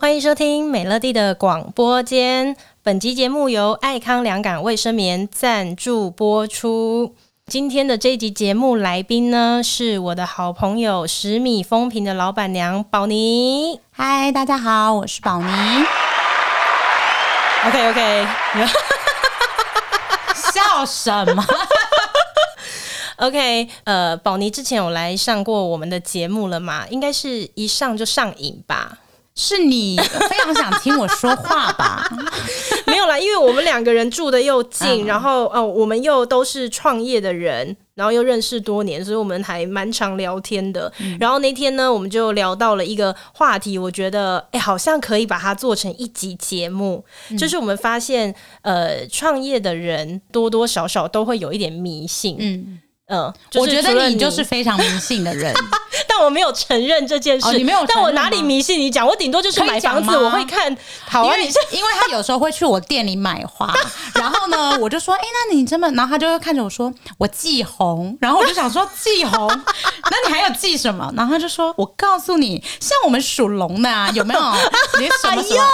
欢迎收听美乐蒂的广播间。本集节目由爱康良感卫生棉赞助播出。今天的这一集节目来宾呢，是我的好朋友十米风评的老板娘宝妮。嗨，大家好，我是宝妮。OK OK，笑什么？OK，呃，宝妮之前有来上过我们的节目了嘛？应该是一上就上瘾吧。是你非常想听我说话吧？没有啦，因为我们两个人住的又近，嗯、然后哦，我们又都是创业的人，然后又认识多年，所以我们还蛮常聊天的。嗯、然后那天呢，我们就聊到了一个话题，我觉得哎，好像可以把它做成一集节目。嗯、就是我们发现，呃，创业的人多多少少都会有一点迷信。嗯。嗯，就是、我觉得你就是非常迷信的人，但我没有承认这件事。哦、你没有，但我哪里迷信？你讲，我顶多就是买房子，我会看。好啊，因为你是因为他有时候会去我店里买花，然后呢，我就说，哎、欸，那你这么，然后他就会看着我说，我忌红，然后我就想说忌红，那你还有忌什么？然后他就说，我告诉你，像我们属龙的啊，有没有？你什么什么？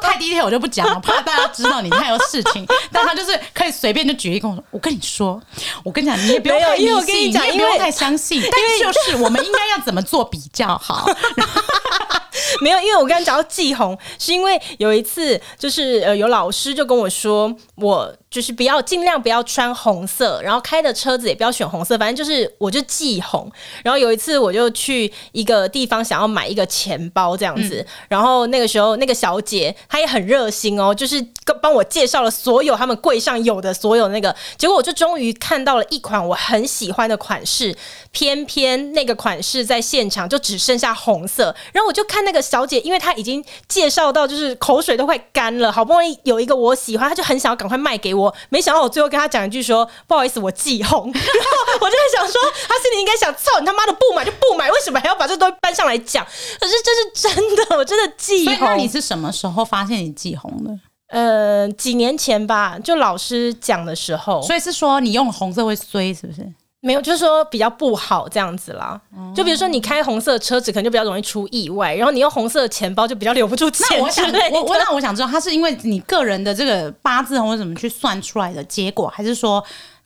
太低调我就不讲了，怕大家知道你太有事情。但他就是可以随便就举例跟我说，我跟你说，我跟你讲，你也不用太。因为我跟你也，不用太相信，但是就是我们应该要怎么做比较好？没有，因为我刚刚讲到忌红，是因为有一次就是呃，有老师就跟我说，我就是不要尽量不要穿红色，然后开的车子也不要选红色，反正就是我就忌红。然后有一次我就去一个地方想要买一个钱包这样子，嗯、然后那个时候那个小姐她也很热心哦，就是帮我介绍了所有他们柜上有的所有那个，结果我就终于看到了一款我很喜欢的款式，偏偏那个款式在现场就只剩下红色，然后我就看那个小姐，因为她已经介绍到就是口水都快干了，好不容易有一个我喜欢，她就很想要赶快卖给我。没想到我最后跟她讲一句说不好意思，我忌红，然后我就在想说，她心里应该想操你他妈的不买就不买，为什么还要把这东西搬上来讲？可是这是真的，我真的忌红。那你是什么时候发现你忌红的？呃，几年前吧，就老师讲的时候。所以是说你用红色会衰，是不是？没有，就是说比较不好这样子啦。就比如说你开红色的车子，可能就比较容易出意外。然后你用红色的钱包，就比较留不住钱。我想，我我那我想知道，它是因为你个人的这个八字或者怎么去算出来的结果，还是说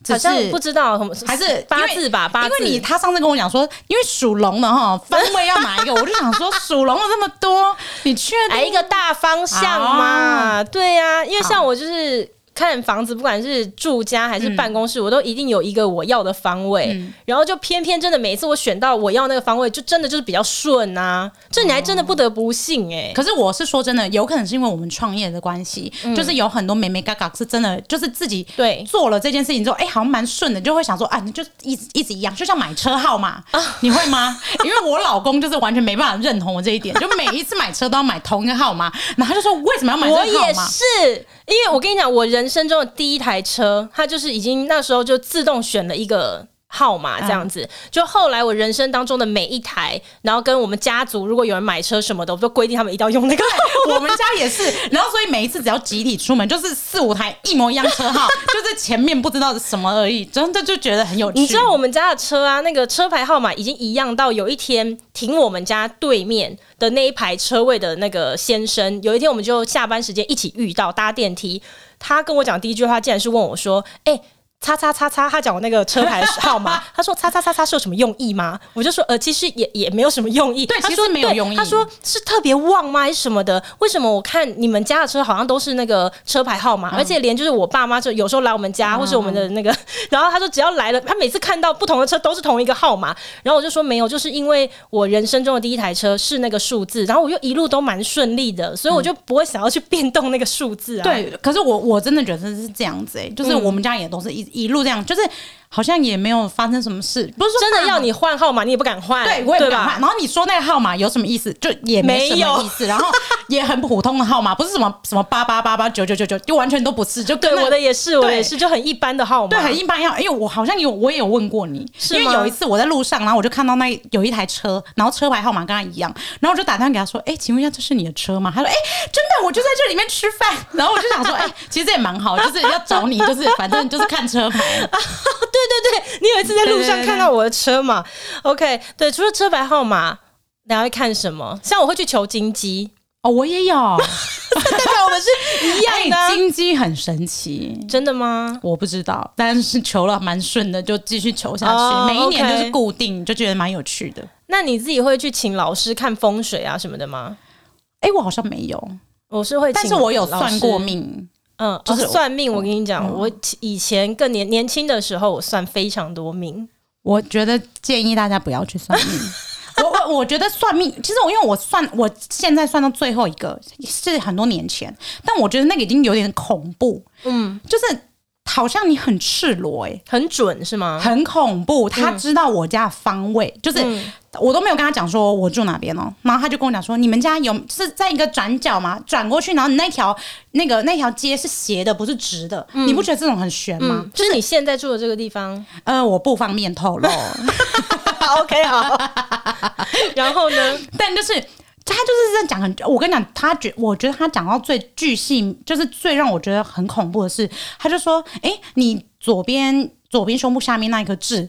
好像不知道什么？还是八字吧？八字。因为你他上次跟我讲说，因为属龙的哈方位要哪一个，我就想说属龙的这么多，你确定？来一个大方向嘛？对呀，因为像我就是。看房子，不管是住家还是办公室，嗯、我都一定有一个我要的方位。嗯、然后就偏偏真的每一次我选到我要那个方位，就真的就是比较顺啊。这你还真的不得不信哎、欸。可是我是说真的，有可能是因为我们创业的关系，嗯、就是有很多美眉嘎嘎是真的，就是自己对做了这件事情之后，哎、欸，好像蛮顺的，就会想说啊，你就一直一直一样，就像买车号码，啊、你会吗？因为我老公就是完全没办法认同我这一点，就每一次买车都要买同一个号码，然后就说为什么要买这个号码？我也是。因为我跟你讲，我人生中的第一台车，它就是已经那时候就自动选了一个号码这样子。嗯、就后来我人生当中的每一台，然后跟我们家族如果有人买车什么的，我都规定他们一定要用那个。我们家也是，然后所以每一次只要集体出门，就是四五台一模一样车号，就是前面不知道是什么而已，真的就觉得很有趣。你知道我们家的车啊，那个车牌号码已经一样到有一天停我们家对面。的那一排车位的那个先生，有一天我们就下班时间一起遇到搭电梯，他跟我讲第一句话，竟然是问我说：“哎、”叉叉叉叉，他讲我那个车牌号码，他说叉叉叉叉是有什么用意吗？我就说呃，其实也也没有什么用意。对，其实没有用意。他说是特别旺吗？还是什么的？为什么我看你们家的车好像都是那个车牌号码，嗯、而且连就是我爸妈就有时候来我们家，嗯、或是我们的那个，然后他说只要来了，他每次看到不同的车都是同一个号码。然后我就说没有，就是因为我人生中的第一台车是那个数字，然后我又一路都蛮顺利的，所以我就不会想要去变动那个数字啊。对，可是我我真的觉得是这样子哎、欸，就是我们家也都是一一路这样，就是。好像也没有发生什么事，不是说真的要你换号码，你也不敢换，对，我也不敢换。然后你说那个号码有什么意思？就也没什么意思。然后也很普通的号码，不是什么什么八八八八九九九九，就完全都不是。就对，我的也是，我也是，就很一般的号码，对，很一般。要因为我好像有，我也有问过你，因为有一次我在路上，然后我就看到那有一台车，然后车牌号码跟他一样，然后我就打电话给他说：“哎，请问一下，这是你的车吗？”他说：“哎，真的，我就在这里面吃饭。”然后我就想说：“哎，其实也蛮好，就是要找你，就是反正就是看车牌。” 对对对。你有一次在路上看到我的车嘛？OK，对，除了车牌号码，你还会看什么？像我会去求金鸡哦，我也有，代表我们是一样的、金鸡很神奇，真的吗？我不知道，但是求了蛮顺的，就继续求下去。每一年就是固定，就觉得蛮有趣的。那你自己会去请老师看风水啊什么的吗？哎、我好像没有，我是会请，但是我有算过命。嗯，就是算命。我跟你讲，我以前更年年轻的时候，我算非常多命。我觉得建议大家不要去算命。我我我觉得算命，其实我因为我算，我现在算到最后一个是很多年前，但我觉得那个已经有点恐怖。嗯，就是。好像你很赤裸哎、欸，很准是吗？很恐怖。他知道我家的方位，嗯、就是我都没有跟他讲说我住哪边哦、喔，然后他就跟我讲说，你们家有是在一个转角吗？转过去，然后你那条那个那条街是斜的，不是直的。嗯、你不觉得这种很悬吗？嗯、就是你现在住的这个地方，呃，我不方便透露。OK，好。然后呢？但就是。他就是在讲很，我跟你讲，他觉我觉得他讲到最巨细，就是最让我觉得很恐怖的是，他就说：“哎、欸，你左边左边胸部下面那一颗痣，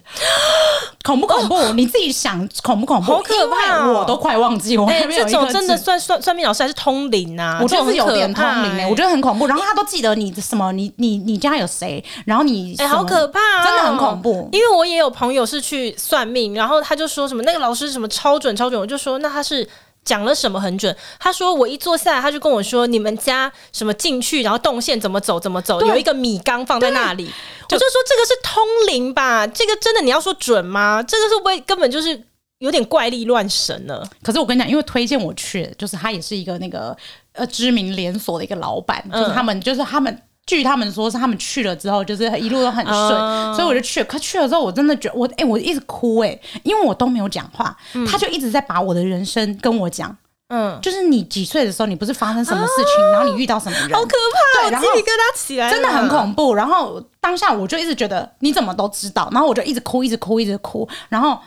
恐不恐怖？哦、你自己想恐不恐怖？好可怕、哦！我都快忘记我这种真的算算算命老师还是通灵啊？我觉得是有点通灵哎，我觉得很恐怖。然后他都记得你什么？你你你家有谁？然后你哎、欸，好可怕、哦，真的很恐怖。因为我也有朋友是去算命，然后他就说什么那个老师什么超准超准，我就说那他是。讲了什么很准？他说我一坐下来，他就跟我说：“你们家什么进去，然后动线怎么走怎么走，有一个米缸放在那里。”我就说这个是通灵吧？这个真的你要说准吗？这个是不会根本就是有点怪力乱神了。可是我跟你讲，因为推荐我去，就是他也是一个那个呃知名连锁的一个老板，就是他们、嗯、就是他们。据他们说，是他们去了之后，就是一路都很顺，嗯、所以我就去了。可去了之后，我真的觉得我哎、欸，我一直哭哎、欸，因为我都没有讲话，嗯、他就一直在把我的人生跟我讲。嗯，就是你几岁的时候，你不是发生什么事情，啊、然后你遇到什么人，好可怕，对，然后鸡皮疙瘩起来，真的很恐怖。然后当下我就一直觉得你怎么都知道，然后我就一直哭，一直哭，一直哭，然后。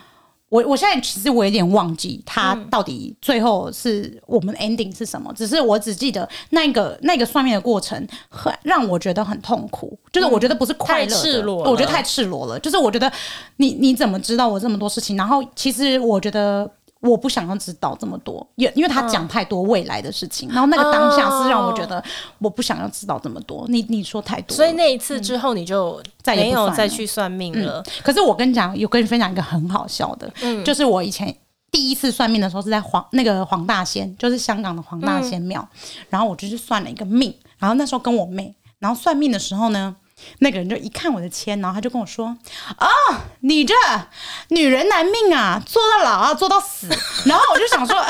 我我现在其实我有点忘记他到底最后是我们 ending 是什么，嗯、只是我只记得那个那个算命的过程很让我觉得很痛苦，就是我觉得不是快乐的，太赤裸，我觉得太赤裸了，就是我觉得你你怎么知道我这么多事情？然后其实我觉得。我不想要知道这么多，因因为他讲太多未来的事情，嗯、然后那个当下是让我觉得我不想要知道这么多。你你说太多，所以那一次之后你就再也没有再去算命了。嗯、可是我跟你讲，有跟你分享一个很好笑的，嗯、就是我以前第一次算命的时候是在黄那个黄大仙，就是香港的黄大仙庙，嗯、然后我就去算了一个命，然后那时候跟我妹，然后算命的时候呢。那个人就一看我的签，然后他就跟我说：“哦，你这女人难命啊，做到老啊，做到死。”然后我就想说：“啊、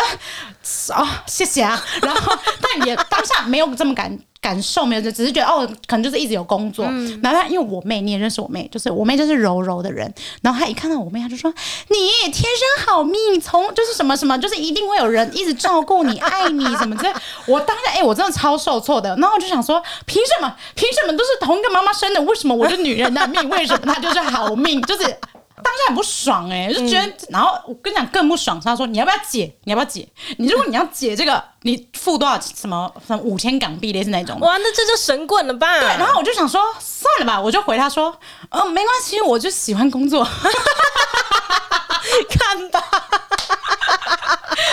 哦，谢谢啊。”然后但也当下没有这么感感受，没有，就只是觉得哦，可能就是一直有工作。嗯、然后他因为我妹，你也认识我妹，就是我妹就是柔柔的人。然后他一看到我妹，他就说：“你天生好命，从就是什么什么，就是一定会有人一直照顾你、爱你什么这。”我当下哎、欸，我真的超受挫的。然后我就想说：“凭什么？凭什么都是同一个妈妈生的？为什么我是女人的命？为什么她就是好命？就是。”当下很不爽哎、欸，就觉得，嗯、然后我跟你讲更不爽，他说你要不要解？你要不要解？你如果你要解这个，你付多少什么什么五千港币类似那种？哇，那这就神棍了吧？对，然后我就想说算了吧，我就回他说，嗯、呃，没关系，我就喜欢工作，看吧。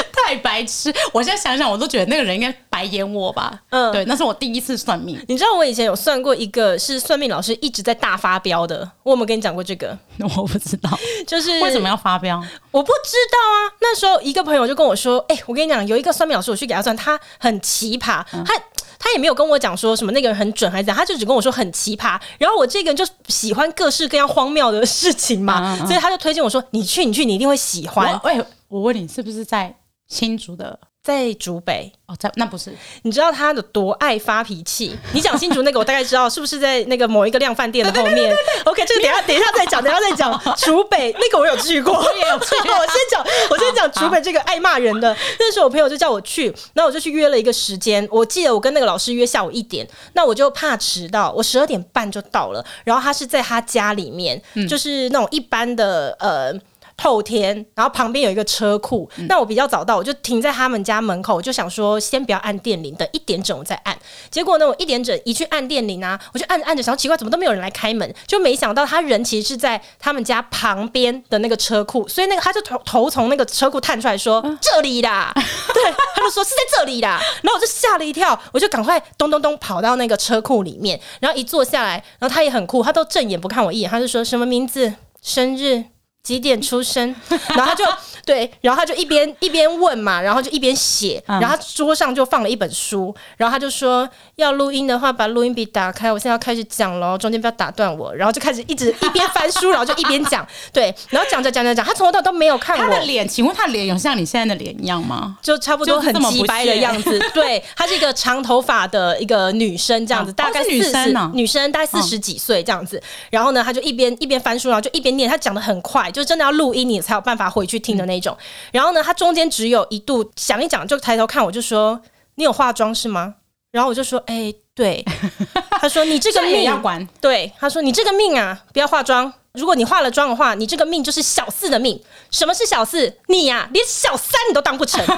太白痴！我现在想想，我都觉得那个人应该白眼我吧。嗯，对，那是我第一次算命。你知道我以前有算过一个是算命老师一直在大发飙的，我有没有跟你讲过这个？我不知道，就是为什么要发飙？我不知道啊。那时候一个朋友就跟我说：“哎、欸，我跟你讲，有一个算命老师，我去给他算，他很奇葩。嗯、他他也没有跟我讲说什么那个人很准还是怎样，他就只跟我说很奇葩。然后我这个人就喜欢各式各样荒谬的事情嘛，所以他就推荐我说：你去，你去，你一定会喜欢。喂，我问你，是不是在？”新竹的在竹北哦，在那不是？你知道他有多爱发脾气？你讲新竹那个，我大概知道是不是在那个某一个量饭店的后面？OK，这个等一下等一下再讲，等一下再讲。竹北那个我有去过，我也有去过。我先讲，我先讲竹北这个爱骂人的。那时候我朋友就叫我去，然后我就去约了一个时间。我记得我跟那个老师约下午一点，那我就怕迟到，我十二点半就到了。然后他是在他家里面，就是那种一般的呃。透天，然后旁边有一个车库。嗯、那我比较早到，我就停在他们家门口，我就想说先不要按电铃，等一点整我再按。结果呢，我一点整一去按电铃啊，我就按着按着，想奇怪怎么都没有人来开门，就没想到他人其实是在他们家旁边的那个车库，所以那个他就头头从那个车库探出来说、嗯、这里啦，对，他就说是在这里啦，然后我就吓了一跳，我就赶快咚咚咚跑到那个车库里面，然后一坐下来，然后他也很酷，他都正眼不看我一眼，他就说什么名字、生日。几点出生？然后他就对，然后他就一边一边问嘛，然后就一边写，然后他桌上就放了一本书，然后他就说要录音的话，把录音笔打开，我现在要开始讲喽，中间不要打断我，然后就开始一直一边翻书，然后就一边讲，对，然后讲着讲着讲，他从头到尾都没有看我他的脸，请问他的脸有像你现在的脸一样吗？就差不多很鸡掰的样子，对，她是一个长头发的一个女生这样子，大概四十女生大概四十几岁这样子，然后呢，他就一边一边翻书，然后就一边念，他讲的很快。就真的要录音，你才有办法回去听的那种。嗯、然后呢，他中间只有一度讲一讲，就抬头看我，就说：“你有化妆是吗？”然后我就说：“哎、欸，对。”他说：“你这个命要管。”对，他说：“你这个命啊，不要化妆。如果你化了妆的话，你这个命就是小四的命。什么是小四？你呀、啊，连小三你都当不成。”然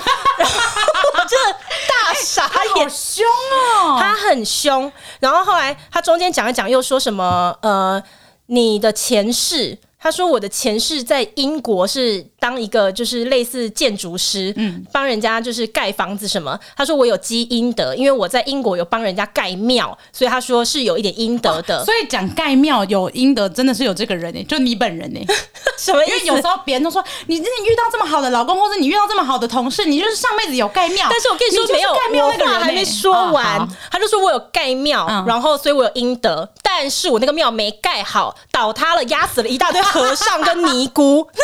后我真的大傻眼，好凶哦，他很凶。然后后来他中间讲一讲，又说什么：“呃，你的前世。”他说：“我的前世在英国是当一个就是类似建筑师，嗯，帮人家就是盖房子什么。他说我有积阴德，因为我在英国有帮人家盖庙，所以他说是有一点阴德的。哦、所以讲盖庙有阴德，真的是有这个人呢，就你本人呢？什么意思？因为有时候别人都说你真的遇到这么好的老公，或者你遇到这么好的同事，你就是上辈子有盖庙。但是我跟你说，你没有盖庙那个人还没说完，哦、他就说我有盖庙，嗯、然后所以我有阴德，但是我那个庙没盖好，倒塌了，压死了一大堆和尚跟尼姑。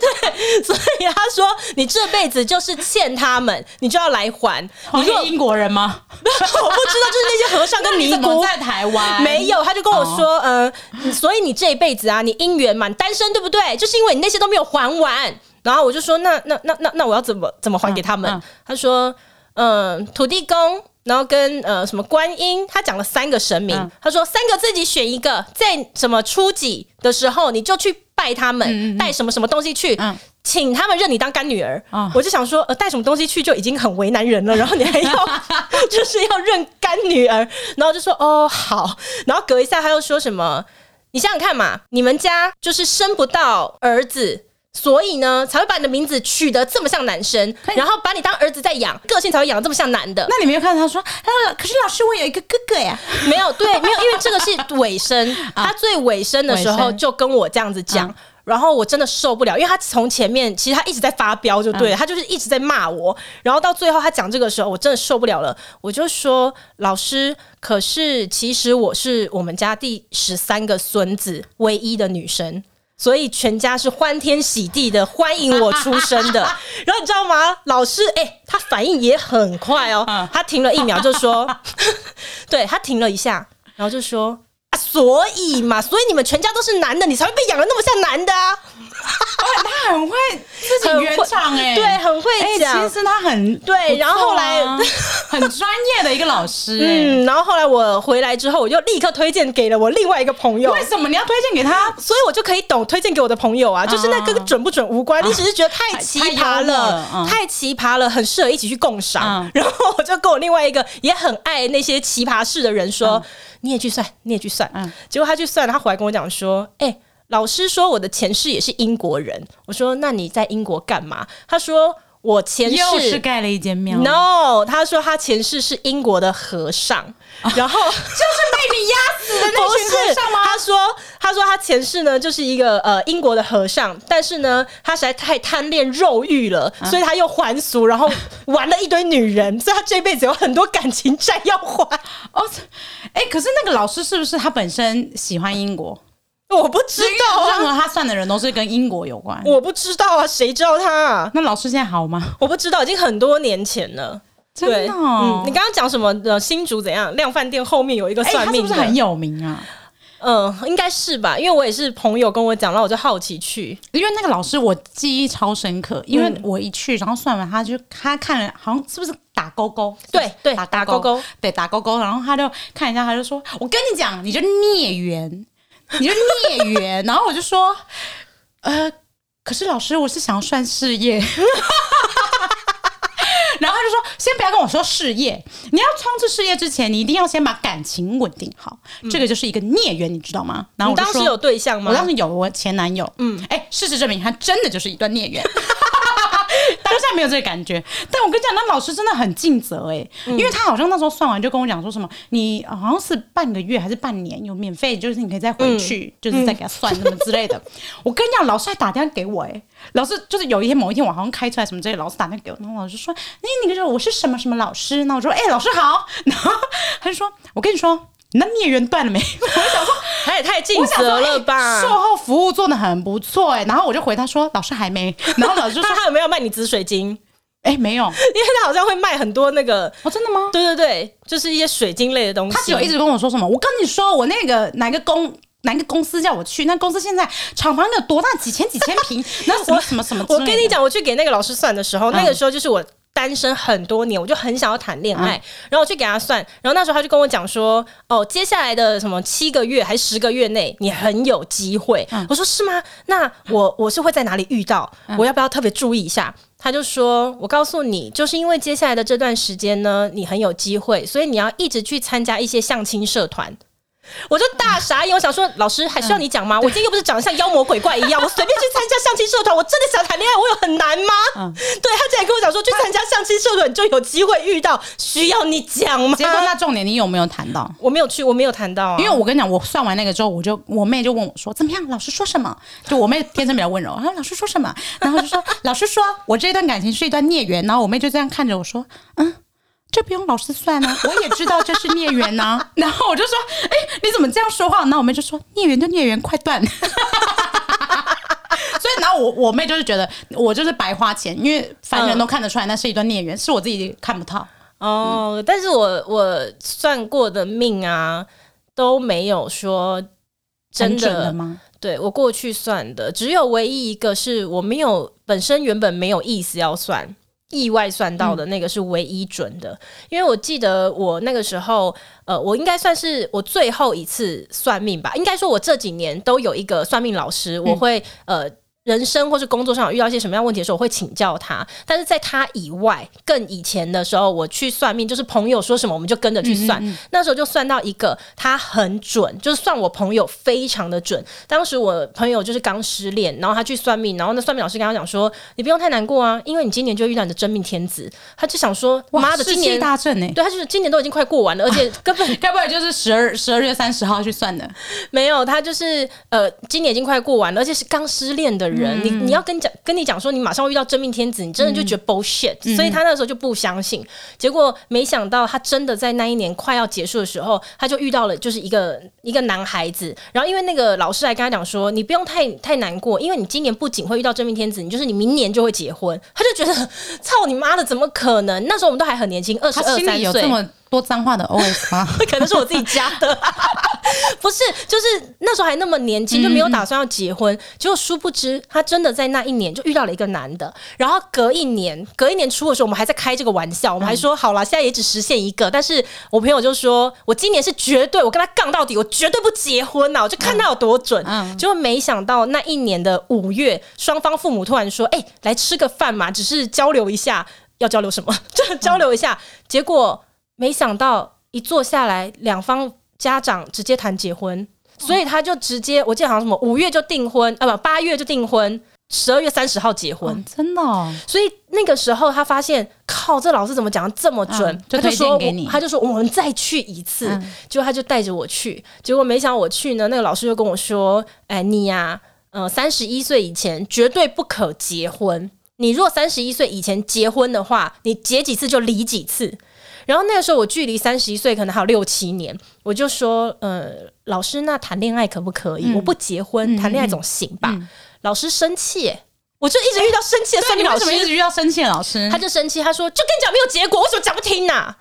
对，所以他说你这辈子就是欠他们，你就要来还。你是英国人吗？我不知道，就是那些和尚跟尼姑 在台湾没有，他就跟我说，嗯、哦呃，所以你这一辈子啊，你姻缘满单身，对不对？就是因为你那些都没有还完。然后我就说，那那那那那我要怎么怎么还给他们？嗯嗯、他说，嗯、呃，土地公。然后跟呃什么观音，他讲了三个神明，嗯、他说三个自己选一个，在什么初几的时候你就去拜他们，嗯嗯带什么什么东西去，嗯、请他们认你当干女儿。嗯、我就想说，呃，带什么东西去就已经很为难人了，然后你还要 就是要认干女儿，然后就说哦好，然后隔一下他又说什么，你想想看嘛，你们家就是生不到儿子。所以呢，才会把你的名字取得这么像男生，然后把你当儿子在养，个性才会养得这么像男的。那你没有看到他说，他可是老师，我有一个哥哥呀？没有，对，没有，因为这个是尾声，他最尾声的时候就跟我这样子讲，嗯、然后我真的受不了，因为他从前面其实他一直在发飙，就对了，嗯、他就是一直在骂我，然后到最后他讲这个时候，我真的受不了了，我就说老师，可是其实我是我们家第十三个孙子唯一的女生。所以全家是欢天喜地的欢迎我出生的，然后你知道吗？老师，哎、欸，他反应也很快哦，他停了一秒就说，对，他停了一下，然后就说。啊所以嘛，所以你们全家都是男的，你才会被养的那么像男的啊！他很会自己圆场哎，对，很会讲。其实他很对，然后后来 很专业的一个老师。嗯，然后后来我回来之后，我就立刻推荐给了我另外一个朋友。为什么你要推荐给他？所以我就可以懂推荐给我的朋友啊，就是那跟准不准无关，你只是觉得太奇葩了，太奇葩了，很适合一起去共赏。然后我就跟我另外一个也很爱那些奇葩事的人说。你也去算，你也去算。嗯，结果他去算了，他回来跟我讲说：“哎、欸，老师说我的前世也是英国人。”我说：“那你在英国干嘛？”他说：“我前世又是盖了一间庙。” No，他说他前世是英国的和尚。然后就是被你压死的那群和尚吗？他说：“他说他前世呢，就是一个呃英国的和尚，但是呢，他实在太贪恋肉欲了，啊、所以他又还俗，然后玩了一堆女人，所以他这辈子有很多感情债要还。”哦，哎，可是那个老师是不是他本身喜欢英国？我不知道、啊，任何他算的人都是跟英国有关。我不知道啊，谁知道他、啊？那老师现在好吗？我不知道，已经很多年前了。真的、哦，嗯，你刚刚讲什么呃？新竹怎样？量饭店后面有一个算命是不是很有名啊？嗯，应该是吧，因为我也是朋友跟我讲，然后我就好奇去。因为那个老师我记忆超深刻，因为我一去，然后算完，他就他看了，好像是不是打勾勾？对对，打勾勾，对打勾勾，然后他就看一下，他就说：“我跟你讲，你就孽缘。”你就孽缘。然后我就说，呃，可是老师，我是想要算事业。然后他就说：“先不要跟我说事业，你要冲刺事业之前，你一定要先把感情稳定好。嗯、这个就是一个孽缘，你知道吗？”然后我当时有对象吗？我当时有我前男友。嗯，哎，事实证明，他真的就是一段孽缘。当下没有这个感觉，但我跟你讲，那老师真的很尽责哎、欸，因为他好像那时候算完就跟我讲说什么，你好像是半个月还是半年有免费，就是你可以再回去，嗯、就是再给他算什么之类的。嗯、我跟你讲，老师还打电话给我哎、欸，老师就是有一天某一天我好像开出来什么之类，老师打电话给我，然后老师说，哎，那个时候我是什么什么老师，那我说，哎，老师好，然后他就说，我跟你说。那孽缘断了没？我想说，他也太尽责了吧！售后服务做的很不错哎、欸，然后我就回他说：“老师还没。” 然后老师说：“他有没有卖你紫水晶？” 哎、欸，没有，因为他好像会卖很多那个哦，真的吗？对对对，就是一些水晶类的东西。他只有一直跟我说什么？我跟你说，我那个哪个公哪个公司叫我去？那公司现在厂房有多大？几千几千平？那什么什么什么？我跟你讲，我去给那个老师算的时候，嗯、那个时候就是我。单身很多年，我就很想要谈恋爱，嗯、然后我去给他算，然后那时候他就跟我讲说，哦，接下来的什么七个月还是十个月内，你很有机会。嗯、我说是吗？那我我是会在哪里遇到？嗯、我要不要特别注意一下？他就说，我告诉你，就是因为接下来的这段时间呢，你很有机会，所以你要一直去参加一些相亲社团。我就大傻眼，我想说，老师还需要你讲吗？我今天又不是长得像妖魔鬼怪一样，我随便去参加相亲社团，我真的想谈恋爱，我有很难吗？嗯，对，他竟然跟我讲说，去参加相亲社团就有机会遇到，需要你讲吗？结果那重点你有没有谈到？我没有去，我没有谈到啊。因为我跟你讲，我算完那个之后，我就我妹就问我说，怎么样？老师说什么？就我妹天生比较温柔，然后老师说什么？然后就说 老师说我这段感情是一段孽缘，然后我妹就这样看着我说，嗯。这不用老师算呢、啊，我也知道这是孽缘呐。然后我就说：“哎，你怎么这样说话？”然后我妹就说：“孽缘就孽缘，快断。”所以，然后我我妹就是觉得我就是白花钱，因为凡人都看得出来那是一段孽缘，嗯、是我自己看不到。哦，嗯、但是我我算过的命啊都没有说真的，的吗？对，我过去算的，只有唯一一个是我没有本身原本没有意思要算。意外算到的那个是唯一准的，嗯、因为我记得我那个时候，呃，我应该算是我最后一次算命吧。应该说，我这几年都有一个算命老师，我会、嗯、呃。人生或是工作上有遇到一些什么样问题的时候，我会请教他。但是在他以外，更以前的时候，我去算命，就是朋友说什么，我们就跟着去算。嗯嗯，那时候就算到一个，他很准，就是算我朋友非常的准。当时我朋友就是刚失恋，然后他去算命，然后那算命老师跟他讲说：“你不用太难过啊，因为你今年就遇到你的真命天子。”他就想说：“妈的，今年大顺呢？”对，他就是今年都已经快过完了，而且 根本该不会就是十二十二月三十号去算的？没有，他就是呃，今年已经快过完了，而且是刚失恋的人，嗯、你你要跟。讲跟你讲说，你马上会遇到真命天子，你真的就觉得 bullshit，、嗯、所以他那时候就不相信。结果没想到，他真的在那一年快要结束的时候，他就遇到了就是一个一个男孩子。然后因为那个老师还跟他讲说，你不用太太难过，因为你今年不仅会遇到真命天子，你就是你明年就会结婚。他就觉得 操你妈的，怎么可能？那时候我们都还很年轻，二十二三岁。说脏话的 OS 吗？可能是我自己加的，不是，就是那时候还那么年轻，就没有打算要结婚。结果殊不知，他真的在那一年就遇到了一个男的。然后隔一年，隔一年初的时候，我们还在开这个玩笑，我们还说好了，现在也只实现一个。但是我朋友就说，我今年是绝对，我跟他杠到底，我绝对不结婚呐！我就看他有多准。结果没想到那一年的五月，双方父母突然说：“哎，来吃个饭嘛，只是交流一下，要交流什么？就交流一下。”结果。没想到一坐下来，两方家长直接谈结婚，所以他就直接，我记得好像什么五月就订婚啊，不八月就订婚，十二月三十号结婚，哦、真的、哦。所以那个时候他发现，靠，这老师怎么讲的这么准？嗯、就推荐给你，他就说我们再去一次，嗯、结果他就带着我去，结果没想到我去呢，那个老师就跟我说，哎，你呀、啊，呃，三十一岁以前绝对不可结婚，你若三十一岁以前结婚的话，你结几次就离几次。然后那个时候我距离三十一岁可能还有六七年，我就说，呃，老师，那谈恋爱可不可以？嗯、我不结婚，谈恋爱总行吧？老师生气，我就一直遇到生气的算命老师，为什么一直遇到生气的老师？他就生气，他说，就跟你讲没有结果，为什么讲不听呢、啊？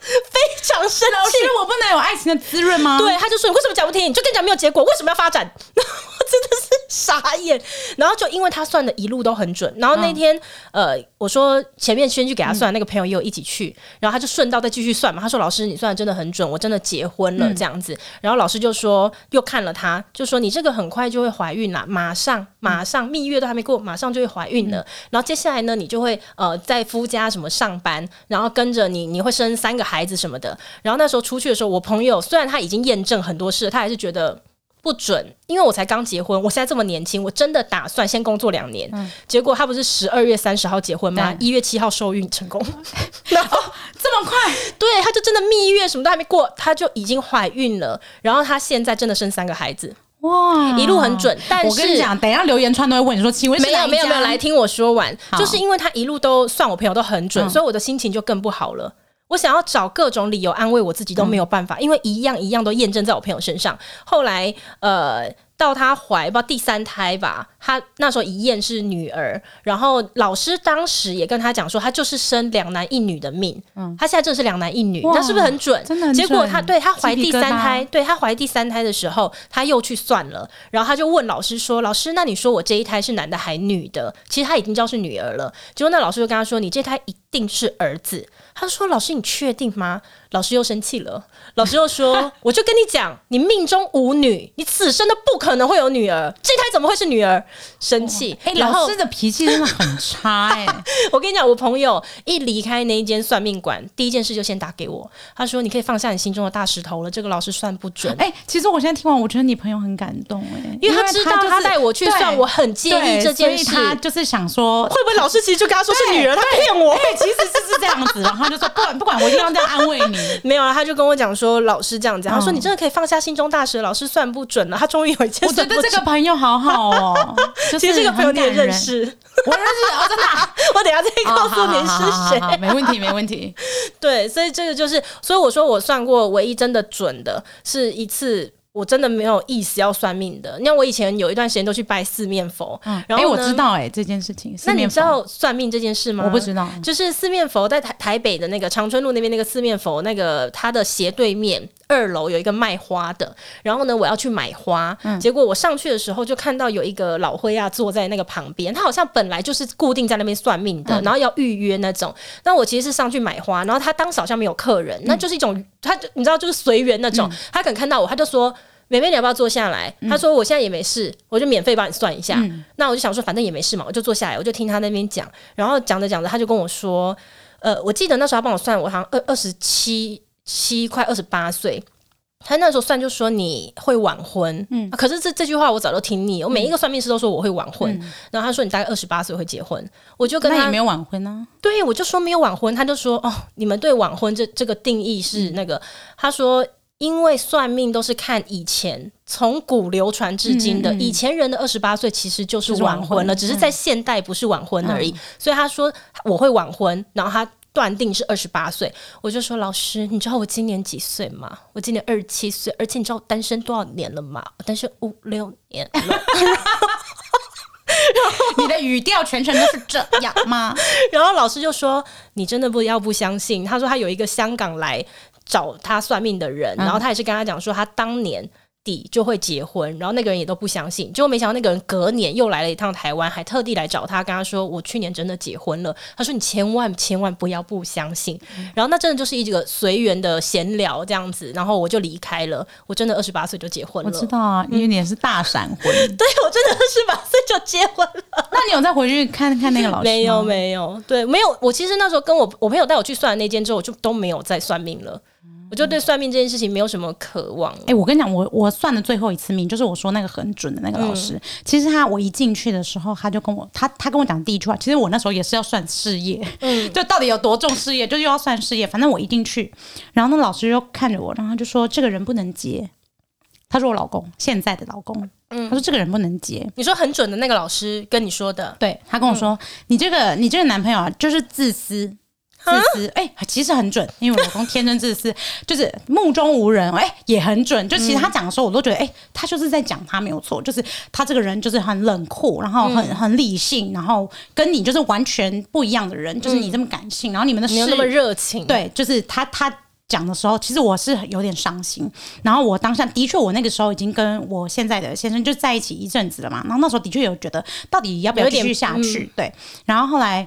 非常生气，老师，我不能有爱情的滋润吗？对，他就说，你为什么讲不听？就跟你讲没有结果，为什么要发展？我真的是傻眼。然后就因为他算的一路都很准，然后那天、嗯、呃，我说前面先去给他算，嗯、那个朋友也有一起去，然后他就顺道再继续算嘛。他说：“老师，你算的真的很准，我真的结婚了这样子。嗯”然后老师就说，又看了他，就说：“你这个很快就会怀孕啦，马上马上蜜月都还没过，马上就会怀孕了。嗯、然后接下来呢，你就会呃在夫家什么上班，然后跟着你，你会生三个孩子什么的。”然后那时候出去的时候，我朋友虽然他已经验证很多事，他还是觉得。不准，因为我才刚结婚，我现在这么年轻，我真的打算先工作两年。嗯、结果他不是十二月三十号结婚吗？一月七号受孕成功，然后这么快？对，他就真的蜜月什么都还没过，他就已经怀孕了。然后他现在真的生三个孩子，哇，一路很准。但是我跟你讲，等一下留言串都会问你说，请问没有没有没有来听我说完，就是因为他一路都算我朋友都很准，嗯、所以我的心情就更不好了。我想要找各种理由安慰我自己都没有办法，嗯、因为一样一样都验证在我朋友身上。后来，呃。到她怀不知道第三胎吧，她那时候一验是女儿，然后老师当时也跟她讲说，她就是生两男一女的命。嗯，她现在正是两男一女，那是不是很准？真的很准。结果她对她怀第三胎，对她怀第三胎的时候，她又去算了，然后她就问老师说：“老师，那你说我这一胎是男的还女的？”其实她已经知道是女儿了。结果那老师就跟她说：“你这胎一定是儿子。”她说：“老师，你确定吗？”老师又生气了，老师又说：“我就跟你讲，你命中无女，你此生都不可能会有女儿，这胎怎么会是女儿？”生气，哎，老师的脾气真的很差哎！我跟你讲，我朋友一离开那一间算命馆，第一件事就先打给我，他说：“你可以放下你心中的大石头了，这个老师算不准。”哎，其实我现在听完，我觉得你朋友很感动哎，因为他知道他带我去算，我很介意这件事，他就是想说，会不会老师其实就跟他说是女儿，他骗我？哎，其实就是这样子，然后他就说：“不管不管，我一定要这样安慰你。”没有啊，他就跟我讲说，老师这样讲，他说你真的可以放下心中大石，老师算不准了。他终于有一件，我觉得这个朋友好好哦。其实这个朋友你也认识，我认识哦，真的。我等下再告诉你是谁，没问题，没问题。对，所以这个就是，所以我说我算过唯一真的准的是一次。我真的没有意思要算命的。那我以前有一段时间都去拜四面佛，嗯、然后、欸、我知道哎、欸、这件事情。那你知道算命这件事吗？我不知道。就是四面佛在台台北的那个长春路那边那个四面佛，那个它的斜对面二楼有一个卖花的。然后呢，我要去买花，嗯、结果我上去的时候就看到有一个老灰啊坐在那个旁边，他好像本来就是固定在那边算命的，嗯、然后要预约那种。那我其实是上去买花，然后他当时好像没有客人，嗯、那就是一种他你知道就是随缘那种。嗯、他可能看到我，他就说。妹妹，你要不要坐下来？他说我现在也没事，我就免费帮你算一下。嗯、那我就想说，反正也没事嘛，我就坐下来，我就听他那边讲。然后讲着讲着，他就跟我说：“呃，我记得那时候他帮我算，我好像二二十七七快二十八岁。他那时候算就说你会晚婚，嗯，可是这这句话我早就听腻。我每一个算命师都说我会晚婚，嗯、然后他说你大概二十八岁会结婚，我就跟他那也没有晚婚呢、啊。对，我就说没有晚婚，他就说哦，你们对晚婚这这个定义是那个，嗯、他说。因为算命都是看以前从古流传至今的，以前人的二十八岁其实就是晚婚了，婚只是在现代不是晚婚而已。嗯、所以他说我会晚婚，然后他断定是二十八岁。我就说老师，你知道我今年几岁吗？我今年二十七岁，而且你知道我单身多少年了吗？我单身五六年了。你的语调全程都是这样吗？然后老师就说你真的不要不相信。他说他有一个香港来。找他算命的人，然后他也是跟他讲说，他当年底就会结婚，然后那个人也都不相信，结果没想到那个人隔年又来了一趟台湾，还特地来找他，跟他说我去年真的结婚了。他说你千万千万不要不相信。然后那真的就是一个随缘的闲聊这样子，然后我就离开了。我真的二十八岁就结婚了，我知道啊，因为你也是大闪婚，对我真的二十八岁就结婚了。那你有再回去看看那个老师？没有没有，对，没有。我其实那时候跟我我朋友带我去算的那间之后，我就都没有再算命了。我就对算命这件事情没有什么渴望。哎、欸，我跟你讲，我我算的最后一次命，就是我说那个很准的那个老师。嗯、其实他我一进去的时候，他就跟我他他跟我讲第一句话，其实我那时候也是要算事业，嗯，就到底有多重事业，就又要算事业。反正我一进去，然后那老师就看着我，然后他就说这个人不能结。他说我老公现在的老公，嗯，他说这个人不能结。你说很准的那个老师跟你说的，对，他跟我说、嗯、你这个你这个男朋友啊，就是自私。自私，哎、欸，其实很准，因为我老公天生自私，就是目中无人，哎、欸，也很准。就其实他讲的时候，我都觉得，哎、欸，他就是在讲他没有错，就是他这个人就是很冷酷，然后很很理性，然后跟你就是完全不一样的人，就是你这么感性，然后你们的事没有那么热情，对，就是他他讲的时候，其实我是有点伤心。然后我当下的确，我那个时候已经跟我现在的先生就在一起一阵子了嘛。然后那时候的确有觉得，到底要不要继续下去？嗯、对。然后后来，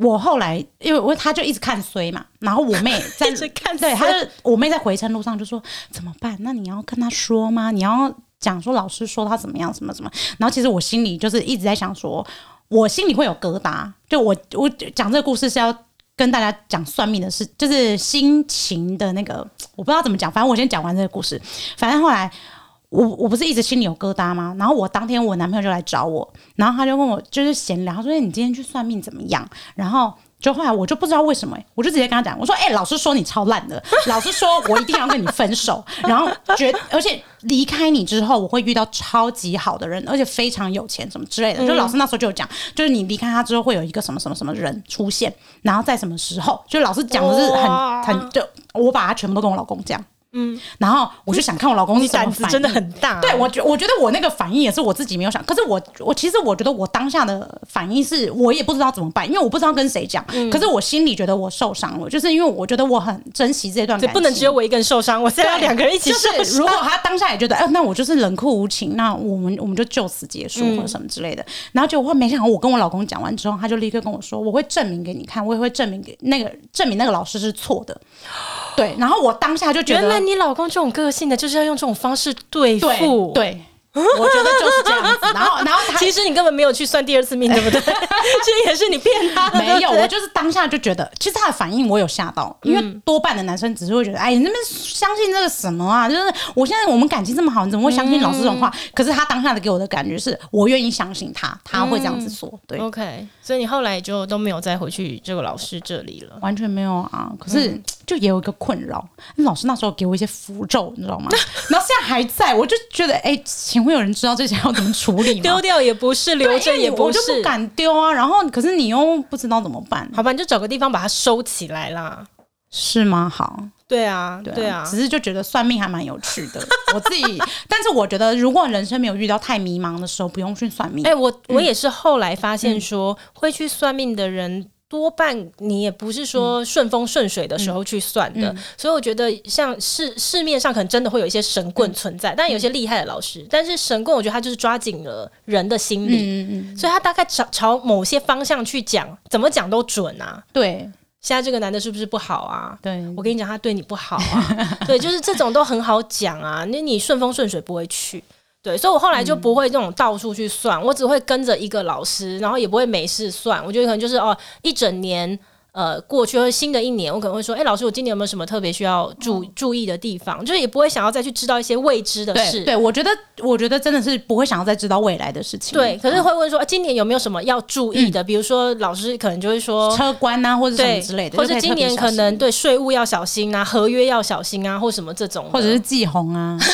我后来因为我他就一直看衰嘛。然后我妹在 看，对，他就我妹在回程路上就说怎么办？那你要跟他说吗？你要讲说老师说他怎么样，什么什么？然后其实我心里就是一直在想说，我心里会有疙瘩。就我我讲这个故事是要。跟大家讲算命的事，就是心情的那个，我不知道怎么讲。反正我先讲完这个故事。反正后来，我我不是一直心里有疙瘩吗？然后我当天我男朋友就来找我，然后他就问我，就是闲聊，他说：“你今天去算命怎么样？”然后。就后来我就不知道为什么、欸，我就直接跟他讲，我说：“哎、欸，老师说你超烂的，老师说我一定要跟你分手，然后觉而且离开你之后，我会遇到超级好的人，而且非常有钱，什么之类的。”就老师那时候就有讲，就是你离开他之后会有一个什么什么什么人出现，然后在什么时候，就老师讲的是很很就我把他全部都跟我老公讲。嗯，然后我就想看我老公是怎么反应，真的很大。对，我觉我觉得我那个反应也是我自己没有想，可是我我其实我觉得我当下的反应是我也不知道怎么办，因为我不知道跟谁讲。嗯、可是我心里觉得我受伤了，就是因为我觉得我很珍惜这段感情，不能只有我一个人受伤，我现在要两个人一起受伤。就是、如果他当下也觉得，哎、呃，那我就是冷酷无情，那我们我们就就此结束或者什么之类的。嗯、然后结果没想到，我跟我老公讲完之后，他就立刻跟我说，我会证明给你看，我也会证明给那个证明那个老师是错的。对，然后我当下就觉得，你老公这种个性的，就是要用这种方式对付。对。对我觉得就是这样子，然后，然后他其实你根本没有去算第二次命，对不对？其实也是你骗他的。没有，我就是当下就觉得，其实他的反应我有吓到，因为多半的男生只是会觉得，哎，你那边相信这个什么啊？就是我现在我们感情这么好，你怎么会相信老师这种话？可是他当下的给我的感觉是我愿意相信他，他会这样子说。对，OK，所以你后来就都没有再回去这个老师这里了，完全没有啊。可是就也有一个困扰，老师那时候给我一些符咒，你知道吗？然后现在还在，我就觉得，哎。请问有人知道这些要怎么处理吗？丢掉也不是，留着也不是，我就不敢丢啊。然后，可是你又不知道怎么办？好吧，你就找个地方把它收起来啦，是吗？好，对啊，对啊，只是就觉得算命还蛮有趣的。我自己，但是我觉得，如果人生没有遇到太迷茫的时候，不用去算命。哎、欸，我我也是后来发现说，嗯、会去算命的人。多半你也不是说顺风顺水的时候去算的，嗯嗯、所以我觉得像市市面上可能真的会有一些神棍存在，嗯、但有些厉害的老师，但是神棍我觉得他就是抓紧了人的心理，所以他大概朝朝某些方向去讲，怎么讲都准啊。对，现在这个男的是不是不好啊？对，我跟你讲，他对你不好啊。对，就是这种都很好讲啊，那你顺风顺水不会去。对，所以我后来就不会这种到处去算，嗯、我只会跟着一个老师，然后也不会没事算。我觉得可能就是哦，一整年呃过去或，新的一年我可能会说，哎，老师，我今年有没有什么特别需要注、嗯、注意的地方？就是也不会想要再去知道一些未知的事。对，对，我觉得，我觉得真的是不会想要再知道未来的事情。对，可是会问说，啊、今年有没有什么要注意的？嗯、比如说，老师可能就会说车关啊，或者什么之类的，或者今年可能对税务要小心啊，合约要小心啊，或什么这种，或者是忌红啊。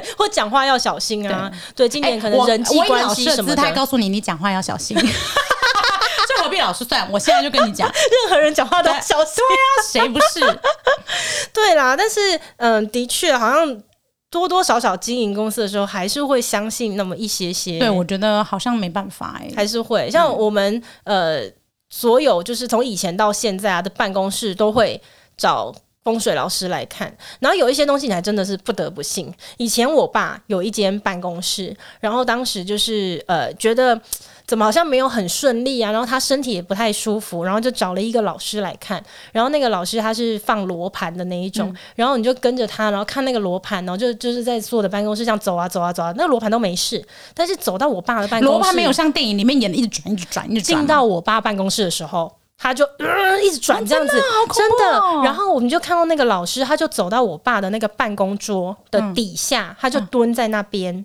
对，或讲话要小心啊。对，对，今年可能人际关系什么的。他告诉你，你讲话要小心。就何必老师算？我现在就跟你讲，任何人讲话都要小心。对啊，谁不是？对啦，但是嗯，的确，好像多多少少经营公司的时候，还是会相信那么一些些。对，我觉得好像没办法哎、欸，还是会像我们、嗯、呃，所有就是从以前到现在啊的办公室都会找。风水老师来看，然后有一些东西你还真的是不得不信。以前我爸有一间办公室，然后当时就是呃觉得怎么好像没有很顺利啊，然后他身体也不太舒服，然后就找了一个老师来看。然后那个老师他是放罗盘的那一种，嗯、然后你就跟着他，然后看那个罗盘，然后就就是在坐的办公室这样走啊走啊走啊，那个罗盘都没事。但是走到我爸的办公室，罗盘没有像电影里面演的一直转一直转一直转。进到我爸办公室的时候。他就、呃、一直转这样子，哦真的，哦、真的。然后我们就看到那个老师，他就走到我爸的那个办公桌的底下，嗯、他就蹲在那边，嗯、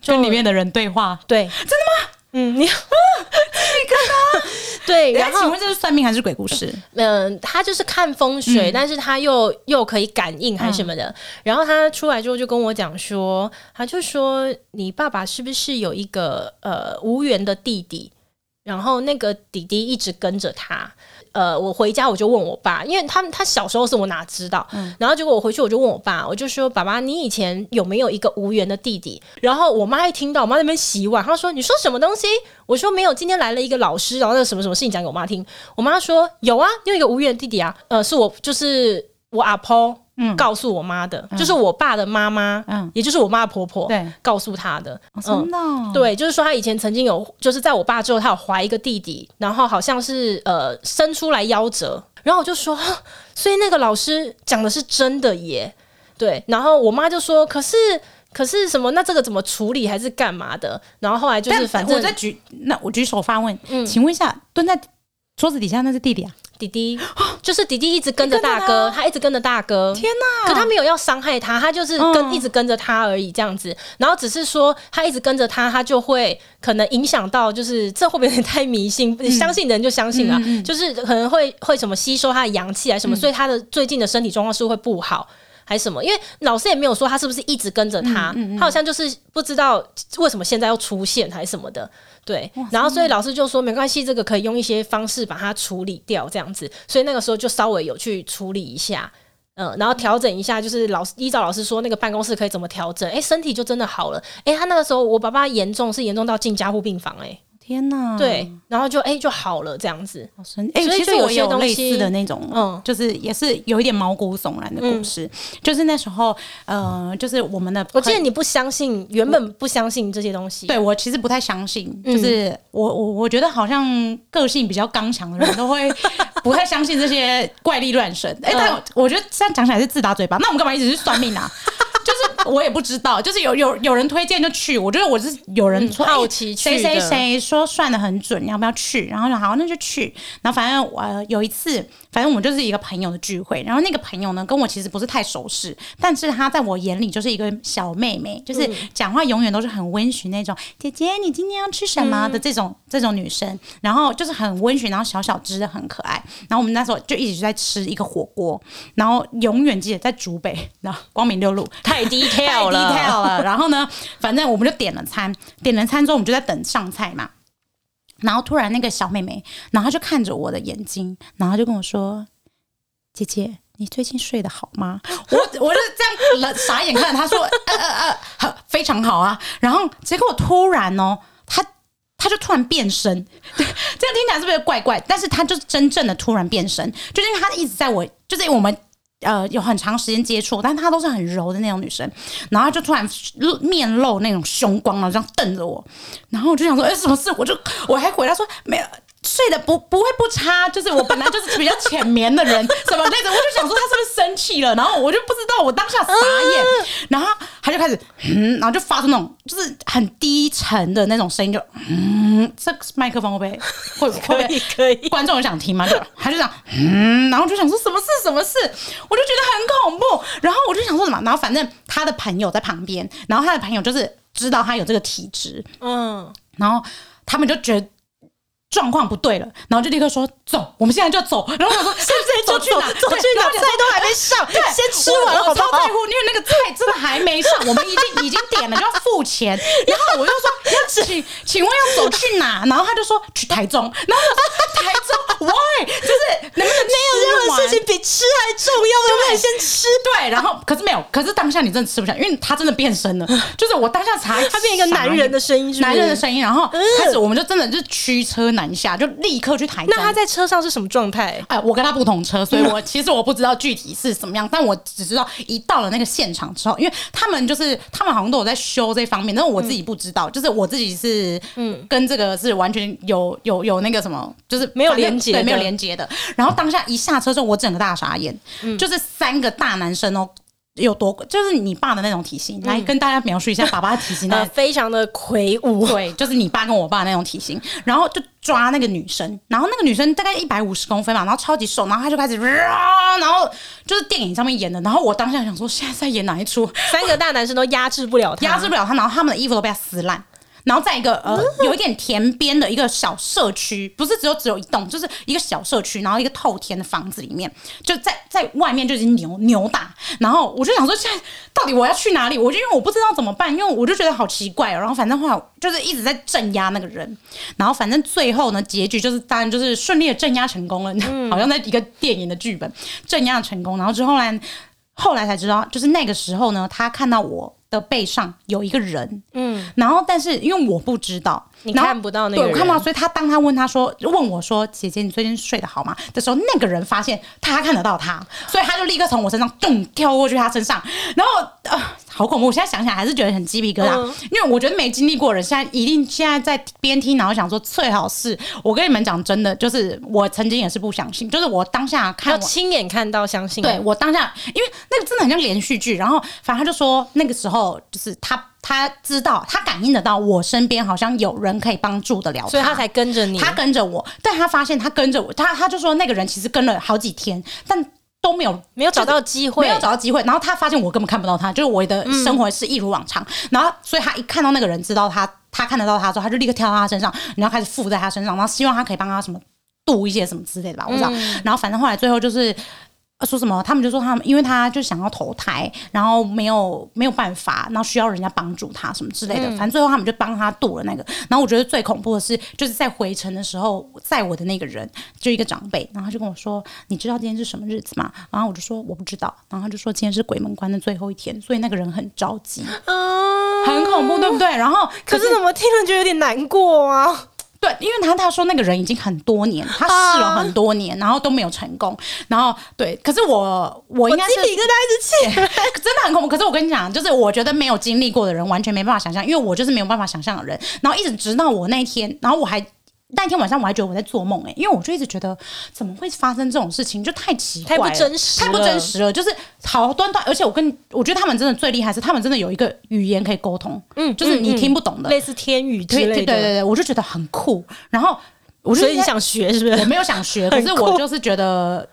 就跟里面的人对话。对，真的吗？嗯，你你看他，对。然后，请问这是算命还是鬼故事？嗯、呃，他就是看风水，嗯、但是他又又可以感应还是什么的。嗯、然后他出来之后就跟我讲说，他就说你爸爸是不是有一个呃无缘的弟弟？然后那个弟弟一直跟着他，呃，我回家我就问我爸，因为他他小时候是我哪知道，嗯、然后结果我回去我就问我爸，我就说爸爸，你以前有没有一个无缘的弟弟？然后我妈一听到，我妈在那边洗碗，她说你说什么东西？我说没有，今天来了一个老师，然后那个什么什么事情讲给我妈听，我妈说有啊，你有一个无缘的弟弟啊，呃，是我就是我阿婆告诉我妈的，就是我爸的妈妈，嗯，也就是我妈的婆婆，对，告诉她的，真的，对，就是说她以前曾经有，就是在我爸之后，她有怀一个弟弟，然后好像是呃生出来夭折，然后我就说，所以那个老师讲的是真的耶，对，然后我妈就说，可是可是什么？那这个怎么处理？还是干嘛的？然后后来就是反正我在举，那我举手发问，嗯，请问一下，蹲在桌子底下那是弟弟啊？弟弟就是弟弟，一直跟着大哥，他一直跟着大哥。天哪！可他没有要伤害他，他就是跟一直跟着他而已，这样子。然后只是说他一直跟着他，他就会可能影响到，就是这会不会有点太迷信？相信的人就相信了，就是可能会会什么吸收他的阳气啊什么，所以他的最近的身体状况是会不好还是什么？因为老师也没有说他是不是一直跟着他，他好像就是不知道为什么现在要出现还是什么的。对，然后所以老师就说没关系，这个可以用一些方式把它处理掉，这样子。所以那个时候就稍微有去处理一下，嗯，然后调整一下，就是老师依照老师说那个办公室可以怎么调整，哎，身体就真的好了。哎，他那个时候我爸爸严重是严重到进加护病房，哎。天呐，对，然后就哎、欸、就好了，这样子。哎、欸，所以就有些类似的那种，嗯，就是也是有一点毛骨悚然的故事。嗯、就是那时候，呃，就是我们的，我记得你不相信，原本不相信这些东西。对，我其实不太相信，就是、嗯、我我我觉得好像个性比较刚强的人都会 不太相信这些怪力乱神。哎、欸，但我觉得这样讲起来是自打嘴巴。那我们干嘛一直去算命啊？就是我也不知道，就是有有有人推荐就去。我觉得我是有人说好奇去谁谁谁说算的很准，你要不要去？然后说好，那就去。然后反正我、呃、有一次，反正我们就是一个朋友的聚会。然后那个朋友呢，跟我其实不是太熟识，但是她在我眼里就是一个小妹妹，就是讲话永远都是很温驯那种。嗯、姐姐，你今天要吃什么的这种这种女生，然后就是很温驯，然后小小只的很可爱。然后我们那时候就一直在吃一个火锅，然后永远记得在竹北，然后光明六路。太 detail 了，detail 了。然后呢，反正我们就点了餐，点了餐之后，我们就在等上菜嘛。然后突然那个小妹妹，然后就看着我的眼睛，然后就跟我说：“姐姐，你最近睡得好吗？” 我我就这样了傻眼看着她说：“呃呃呃，非常好啊。”然后结果突然哦，她她就突然变身，这样听起来是不是怪怪？但是她就是真正的突然变身，就是因为她一直在我，就是我们。呃，有很长时间接触，但她都是很柔的那种女生，然后就突然露面露那种凶光，了这样瞪着我，然后我就想说，哎、什么事？我就我还回答说，没有。睡得不不会不差，就是我本来就是比较浅眠的人，什么那种，我就想说他是不是生气了，然后我就不知道，我当下傻眼，然后他就开始，嗯，然后就发出那种就是很低沉的那种声音，就嗯，这个麦克风会不会会可以可以，观众有想听吗？就他就这样，嗯，然后就想说什么事什么事，我就觉得很恐怖，然后我就想说什么，然后反正他的朋友在旁边，然后他的朋友就是知道他有这个体质，嗯，然后他们就觉得。状况不对了，然后就立刻说走，我们现在就走。然后我说 现在就去哪？走去哪？菜都还没上，对，先吃完了好不好？我超在乎，因为那个菜真的还没上，我们已经已经点了，就要付钱。然后我就说要请，请问要走去哪？然后他就说去台中。然后我说台中，why？就是能不能没有任何事情比吃还重要？能不能先吃？对，然后可是没有，可是当下你真的吃不下，因为他真的变身了。就是我当下查 他变一个男人的声音，男人的声音，然后开始我们就真的就驱车南下，就立刻去台中。那他在车上是什么状态？哎，我跟他不同车，所以我其实我不知道具体是什么样，但我只知道一到了那个现场之后，因为他们就是他们好像都有在修这方面，但是我自己不知道，就是我自己是嗯跟这个是完全有有有那个什么，就是没有连接，对，没有连接的。然后当下一下车之后，我整个大傻眼，就是三个大男生哦。有多就是你爸的那种体型，来跟大家描述一下爸爸的体型，那非常的魁梧，对，就是你爸跟我爸那种体型，然后就抓那个女生，然后那个女生大概一百五十公分嘛，然后超级瘦，然后他就开始，然后就是电影上面演的，然后我当下想说，现在在演哪一出？三个大男生都压制不了他，压制不了他，然后他们的衣服都被他撕烂。然后在一个呃有一点田边的一个小社区，不是只有只有一栋，就是一个小社区，然后一个透天的房子里面，就在在外面就已经扭扭打。然后我就想说，现在到底我要去哪里？我就因为我不知道怎么办，因为我就觉得好奇怪哦。然后反正后来就是一直在镇压那个人。然后反正最后呢，结局就是当然就是顺利的镇压成功了，好像在一个电影的剧本镇压成功。然后之后呢后来才知道，就是那个时候呢，他看到我。的背上有一个人，嗯，然后但是因为我不知道，你看不到那个人，对，我看不到，所以他当他问他说，问我说：“姐姐，你最近睡得好吗？”的时候，那个人发现他看得到他，所以他就立刻从我身上咚 跳过去他身上，然后啊、呃，好恐怖！我现在想想还是觉得很鸡皮疙瘩，嗯、因为我觉得没经历过的人现在一定现在在边听，然后想说最好是我跟你们讲真的，就是我曾经也是不相信，就是我当下看我亲眼看到相信，对我当下，因为那个真的很像连续剧，然后反正他就说那个时候。就是他，他知道，他感应得到我身边好像有人可以帮助得了他，所以他才跟着你。他跟着我，但他发现他跟着我，他他就说那个人其实跟了好几天，但都没有没有找到机会，没有找到机会。然后他发现我根本看不到他，就是我的生活是一如往常。嗯、然后，所以他一看到那个人，知道他他看得到他之后，他就立刻跳到他身上，然后开始附在他身上，然后希望他可以帮他什么渡一些什么之类的吧，我不知道。嗯、然后反正后来最后就是。说什么？他们就说他们，因为他就想要投胎，然后没有没有办法，然后需要人家帮助他什么之类的。反正最后他们就帮他渡了那个。然后我觉得最恐怖的是，就是在回程的时候，载我的那个人就一个长辈，然后他就跟我说：“你知道今天是什么日子吗？”然后我就说：“我不知道。”然后他就说：“今天是鬼门关的最后一天，所以那个人很着急，嗯，很恐怖，对不对？”然后可是，可是怎么听了就有点难过啊？对，因为他他说那个人已经很多年，他试了很多年，然后都没有成功。然后对，可是我我应该是一个呆子气，真的很恐怖。可是我跟你讲，就是我觉得没有经历过的人完全没办法想象，因为我就是没有办法想象的人。然后一直直到我那一天，然后我还。那天晚上我还觉得我在做梦哎、欸，因为我就一直觉得怎么会发生这种事情，就太奇怪了，太不真实，太不真实了。就是好端端，而且我跟我觉得他们真的最厉害是，他们真的有一个语言可以沟通，嗯，就是你听不懂的，嗯嗯、类似天语之类的。对对对对，我就觉得很酷。然后我就所以你想学是不是？我没有想学，可是我就是觉得。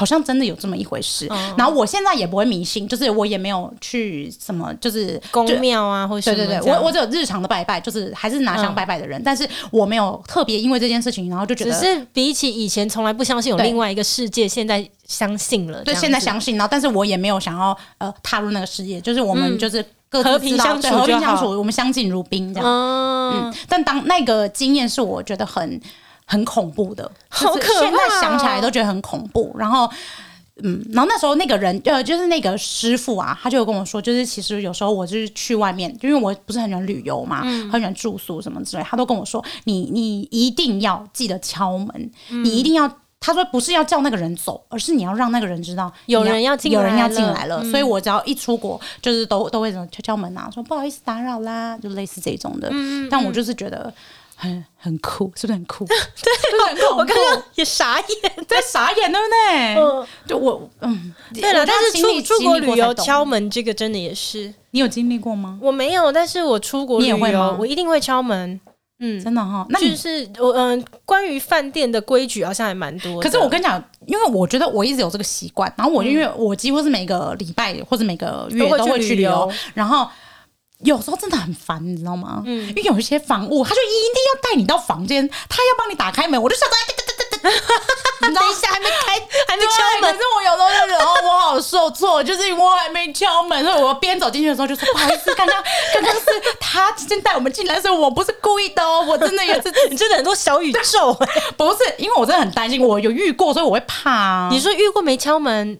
好像真的有这么一回事，嗯、然后我现在也不会迷信，就是我也没有去什么，就是宫庙啊，或者对对对，我我只有日常的拜拜，就是还是拿香拜拜的人，嗯、但是我没有特别因为这件事情，然后就觉得，只是比起以前从来不相信有另外一个世界，对现在相信了，对，现在相信，然后但是我也没有想要呃踏入那个世界，就是我们就是各自和平相处，和平相处，我们相敬如宾这样，嗯，嗯，但当那个经验是我觉得很很恐怖的，好可怕，现在想起来都觉得很恐怖，然后。嗯，然后那时候那个人呃，就是那个师傅啊，他就有跟我说，就是其实有时候我就是去外面，因为我不是很喜欢旅游嘛，嗯、很喜欢住宿什么之类，他都跟我说，你你一定要记得敲门，嗯、你一定要，他说不是要叫那个人走，而是你要让那个人知道有人要进，有人要进来了。嗯、所以我只要一出国，就是都都会怎么敲敲门啊，说不好意思打扰啦，就类似这种的。嗯、但我就是觉得。很很酷，是不是很酷？对，我刚刚也傻眼，在傻眼，对不对？嗯，就我，嗯，对了，但是出出国旅游敲门这个真的也是，你有经历过吗？我没有，但是我出国旅游，我一定会敲门。嗯，真的哈，那就是我嗯，关于饭店的规矩好像还蛮多。可是我跟你讲，因为我觉得我一直有这个习惯，然后我因为我几乎是每个礼拜或者每个月都会去旅游，然后。有时候真的很烦，你知道吗？嗯，因为有一些房务，他就一定要带你到房间，他要帮你打开门，我就想说，哎，等等等等，你等一下还没开，还没敲门。可是我有时候就觉得，哦，我好受挫，就是因为我还没敲门，所以我边走进去的时候就说，不好意思，刚刚刚刚是他先带我们进来，所以我不是故意的哦，我真的也是，你真的很多小宇宙，不是，因为我真的很担心，我有遇过，所以我会怕。你说遇过没敲门，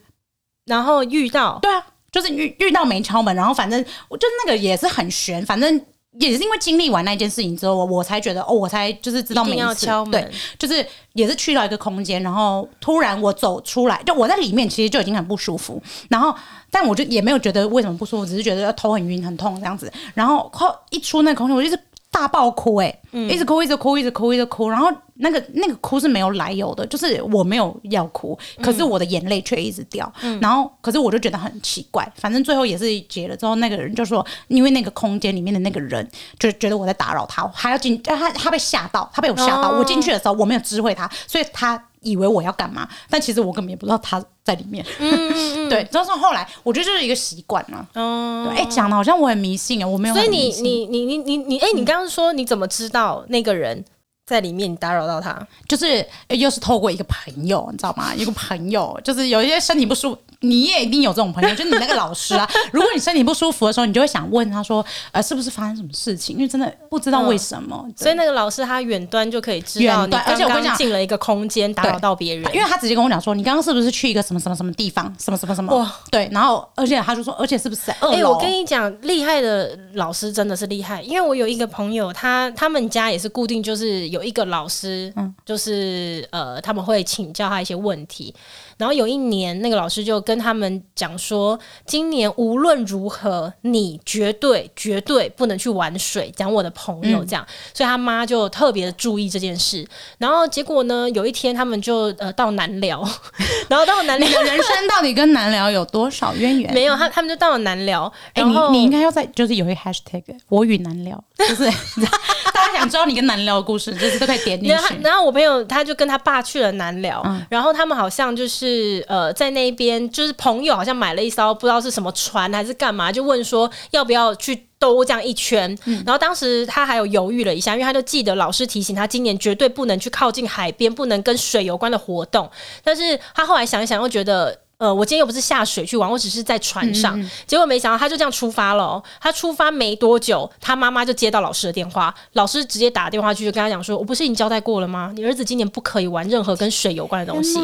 然后遇到，对啊。就是遇遇到没敲门，然后反正我就那个也是很悬，反正也是因为经历完那件事情之后，我我才觉得哦，我才就是知道每一次。要敲门，对，就是也是去到一个空间，然后突然我走出来，就我在里面其实就已经很不舒服，然后但我就也没有觉得为什么不舒服，只是觉得头很晕很痛这样子，然后后一出那个空间，我就是大爆哭哎、欸，嗯、一直哭一直哭一直哭一直哭，然后。那个那个哭是没有来由的，就是我没有要哭，可是我的眼泪却一直掉。嗯、然后，可是我就觉得很奇怪。反正最后也是结了之后，那个人就说，因为那个空间里面的那个人就觉得我在打扰他，还要进，他他被吓到，他被我吓到。哦、我进去的时候我没有知会他，所以他以为我要干嘛，但其实我根本也不知道他在里面。嗯嗯嗯 对，但是后来我觉得就是一个习惯了。哦，哎，讲的好像我很迷信啊，我没有。所以你你你你你你，哎，你刚刚说你怎么知道那个人？在里面打扰到他，就是又是透过一个朋友，你知道吗？一个朋友就是有一些身体不舒服，你也一定有这种朋友，就是你那个老师啊。如果你身体不舒服的时候，你就会想问他说，呃，是不是发生什么事情？因为真的不知道为什么。嗯、所以那个老师他远端就可以知道你刚刚，而且我跟你讲，进了一个空间打扰到别人，因为他直接跟我讲说，你刚刚是不是去一个什么什么什么地方，什么什么什么？哇，对，然后而且他就说，而且是不是在二楼？哎、欸，我跟你讲，厉害的老师真的是厉害，因为我有一个朋友，他他们家也是固定，就是有一个老师，嗯，就是呃，他们会请教他一些问题。然后有一年，那个老师就跟他们讲说，今年无论如何，你绝对绝对不能去玩水。讲我的朋友这样，嗯、所以他妈就特别的注意这件事。然后结果呢，有一天他们就呃到南寮，然后到南寮，你的人生到底跟南寮有多少渊源？没有，他他们就到了南寮。哎，你你应该要在就是有一个 hashtag 我与南寮，就是 大家想知道你跟南寮的故事，就是都可以点进去。然后我朋友他就跟他爸去了南寮，嗯、然后他们好像就是。是呃，在那边就是朋友好像买了一艘不知道是什么船还是干嘛，就问说要不要去兜这样一圈。嗯、然后当时他还有犹豫了一下，因为他就记得老师提醒他今年绝对不能去靠近海边，不能跟水有关的活动。但是他后来想一想，又觉得呃，我今天又不是下水去玩，我只是在船上。嗯、结果没想到他就这样出发了、喔。他出发没多久，他妈妈就接到老师的电话，老师直接打电话去就跟他讲说：“我不是已经交代过了吗？你儿子今年不可以玩任何跟水有关的东西。”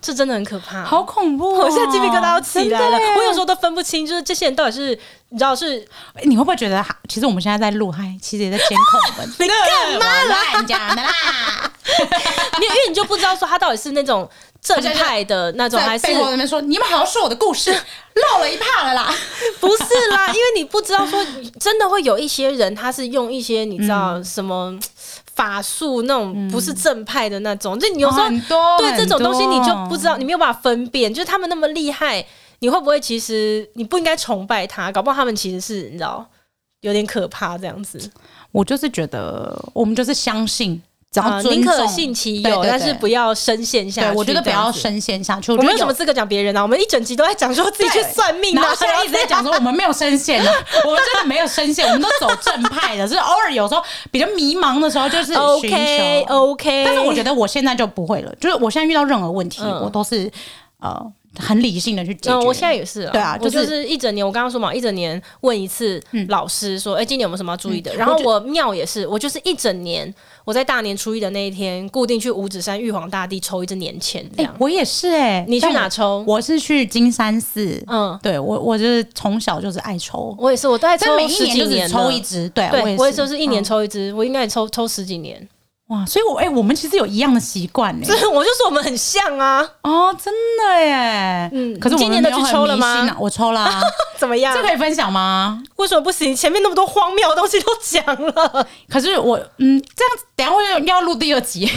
这真的很可怕，好恐怖、哦！我现在鸡皮疙瘩都起来了。我有时候都分不清，就是这些人到底是你知道是？你会不会觉得，其实我们现在在录，嗨，其实也在监控我们？你干嘛啦？乱讲的啦！因为因为你就不知道说他到底是那种正派的那种，还是背后那边说你们好像说我的故事 漏了一趴了啦？不是啦，因为你不知道说真的会有一些人，他是用一些你知道什么？法术那种不是正派的那种，就、嗯、你有时候对这种东西你就不知道，你没有办法分辨，就是他们那么厉害，你会不会其实你不应该崇拜他？搞不好他们其实是你知道有点可怕这样子。我就是觉得我们就是相信。只要宁可信其有，但是不要深陷下去。我觉得不要深陷下去。我，我们有什么资格讲别人呢、啊？我们一整集都在讲说自己去算命啊，现在一直在讲说我们没有深陷啊，我们真的没有深陷，我们都走正派的。是偶尔有时候比较迷茫的时候，就是 OK OK。但是我觉得我现在就不会了，就是我现在遇到任何问题，嗯、我都是呃。很理性的去解决、嗯，我现在也是啊。对啊，就是、我就是一整年，我刚刚说嘛，一整年问一次老师说，哎、嗯欸，今年有没有什么要注意的？嗯、然后我庙也是，我就是一整年，我在大年初一的那一天，固定去五指山玉皇大帝抽一支年签。这样、欸，我也是哎、欸，你去哪抽？我，我是去金山寺。嗯，对我，我就是从小就是爱抽，我也是，我都在抽十几年，抽一支。对，对我也是，我也是一年抽一支，嗯、我应该也抽抽十几年。哇，所以我，哎，我们其实有一样的习惯呢。我就说我们很像啊。哦，真的耶。嗯，可是我今年都去抽了吗？我抽了、啊。怎么样？这可以分享吗？为什么不行？前面那么多荒谬的东西都讲了。可是我，嗯，这样子，等下会要录第二集。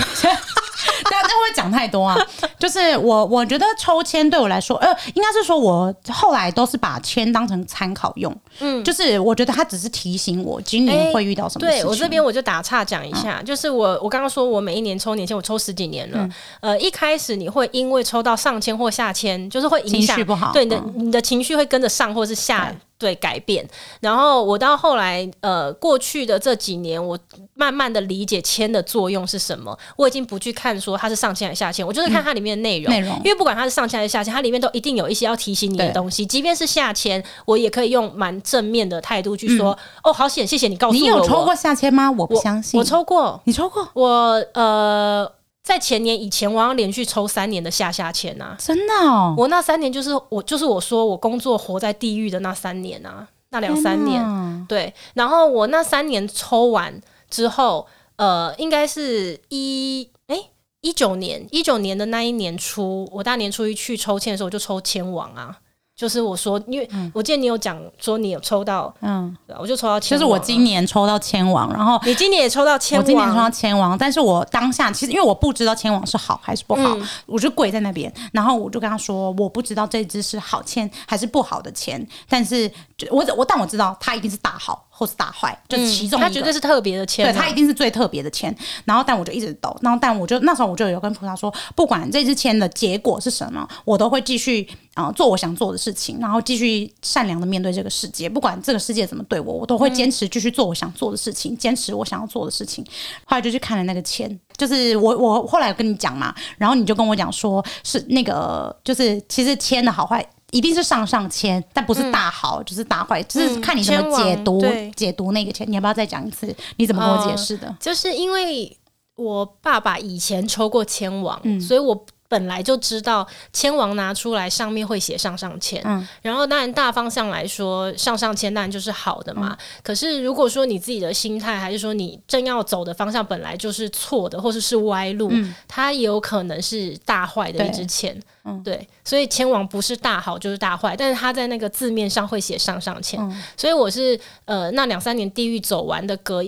讲太多啊？就是我，我觉得抽签对我来说，呃，应该是说我后来都是把签当成参考用。嗯，就是我觉得它只是提醒我今年会遇到什么事情。欸、对我这边我就打岔讲一下，嗯、就是我我刚刚说我每一年抽年签，我抽十几年了。嗯、呃，一开始你会因为抽到上签或下签，就是会影响情绪不好，对你的、嗯、你的情绪会跟着上或是下。对，改变，然后我到后来，呃，过去的这几年，我慢慢的理解签的作用是什么。我已经不去看说它是上签还是下签，我就是看它里面的内容。内容，因为不管它是上签还是下签，它里面都一定有一些要提醒你的东西。即便是下签，我也可以用蛮正面的态度去说：“哦，好险，谢谢你告诉我。”你有抽过下签吗？我不相信，我抽过，你抽过？我呃。在前年以前，我好像连续抽三年的下下签啊，真的哦！我那三年就是我就是我说我工作活在地狱的那三年啊，那两三年，哪对。然后我那三年抽完之后，呃，应该是一哎一九年一九年的那一年初，我大年初一去抽签的时候，我就抽签王啊。就是我说，因为我记得你有讲说你有抽到，嗯，我就抽到签王。就是我今年抽到千王，然后你今年也抽到千王，我今年抽到千王，但是我当下其实因为我不知道千王是好还是不好，嗯、我就跪在那边，然后我就跟他说，我不知道这只是好签还是不好的签，但是我我但我知道它一定是大好。或是打坏，就是其中一个。他绝对是特别的签，对，他一定是最特别的签。然后，但我就一直抖，然后，但我就那时候我就有跟菩萨说，不管这支签的结果是什么，我都会继续啊、呃、做我想做的事情，然后继续善良的面对这个世界。不管这个世界怎么对我，我都会坚持继续做我想做的事情，坚持我想要做的事情。后来就去看了那个签，就是我我后来跟你讲嘛，然后你就跟我讲说是那个，就是其实签的好坏。一定是上上签，但不是大好，嗯、就是大坏，就是看你怎么解读解读那个签。你要不要再讲一次？你怎么跟我解释的、呃？就是因为我爸爸以前抽过签王，嗯、所以我。本来就知道签王拿出来上面会写上上签，嗯，然后当然大方向来说上上签当然就是好的嘛。嗯、可是如果说你自己的心态，还是说你正要走的方向本来就是错的，或者是，是歪路，嗯、它也有可能是大坏的一支签，嗯，对。所以签王不是大好就是大坏，但是他在那个字面上会写上上签，嗯、所以我是呃那两三年地狱走完的隔。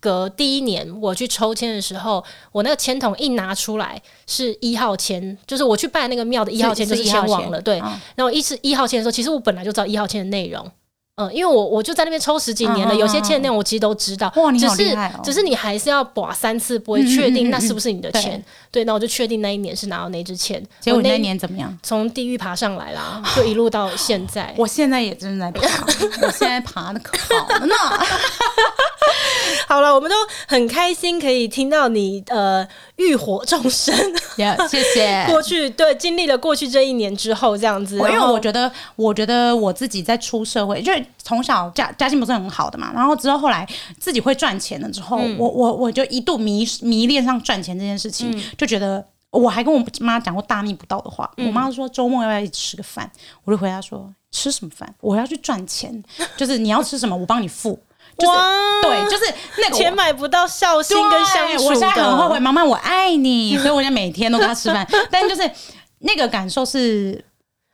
隔第一年我去抽签的时候，我那个签筒一拿出来是一号签，就是我去拜那个庙的一号签就是签王了。对，哦、然后一是一号签的时候，其实我本来就知道一号签的内容，嗯，因为我我就在那边抽十几年了，有些签的内容我其实都知道。哇，你好厉害哦！只是只是你还是要把三次，不会确定那是不是你的签。嗯嗯嗯、对，那我就确定那一年是拿到那支签。结果那一年怎么样？从地狱爬上来啦，就一路到现在。我现在也正在爬，我现在爬的可好了呢。我们都很开心可以听到你呃浴火重生，yeah, 谢谢。过去对经历了过去这一年之后，这样子，因为我觉得，我觉得我自己在出社会，就是从小家家境不是很好的嘛，然后之后后来自己会赚钱了之后，嗯、我我我就一度迷迷恋上赚钱这件事情，嗯、就觉得我还跟我妈讲过大逆不道的话。嗯、我妈说周末要不要一起吃个饭？我就回答说吃什么饭？我要去赚钱，就是你要吃什么，我帮你付。就是哇对，就是那个钱买不到孝心跟相处的。我现在很后悔，妈妈我爱你，所以我现在每天都跟他吃饭。但就是那个感受是。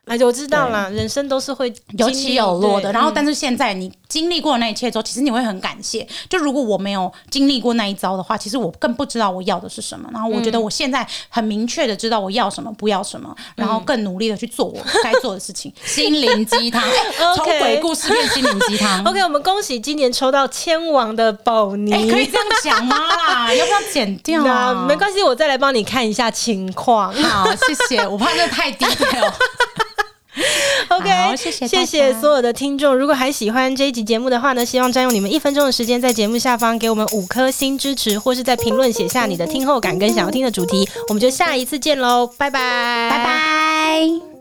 哎，我知道啦，人生都是会有起有落的。然后，但是现在你经历过那一切之后，其实你会很感谢。就如果我没有经历过那一遭的话，其实我更不知道我要的是什么。然后，我觉得我现在很明确的知道我要什么，不要什么，然后更努力的去做我该做的事情。心灵鸡汤，从鬼故事变心灵鸡汤。OK，我们恭喜今年抽到千王的宝妮，可以这样讲吗？要不要剪掉啊？没关系，我再来帮你看一下情况。好，谢谢。我怕这太低调。OK，谢谢谢谢所有的听众。如果还喜欢这一集节目的话呢，希望占用你们一分钟的时间，在节目下方给我们五颗星支持，或是在评论写下你的听后感跟想要听的主题。我们就下一次见喽，拜拜，拜拜。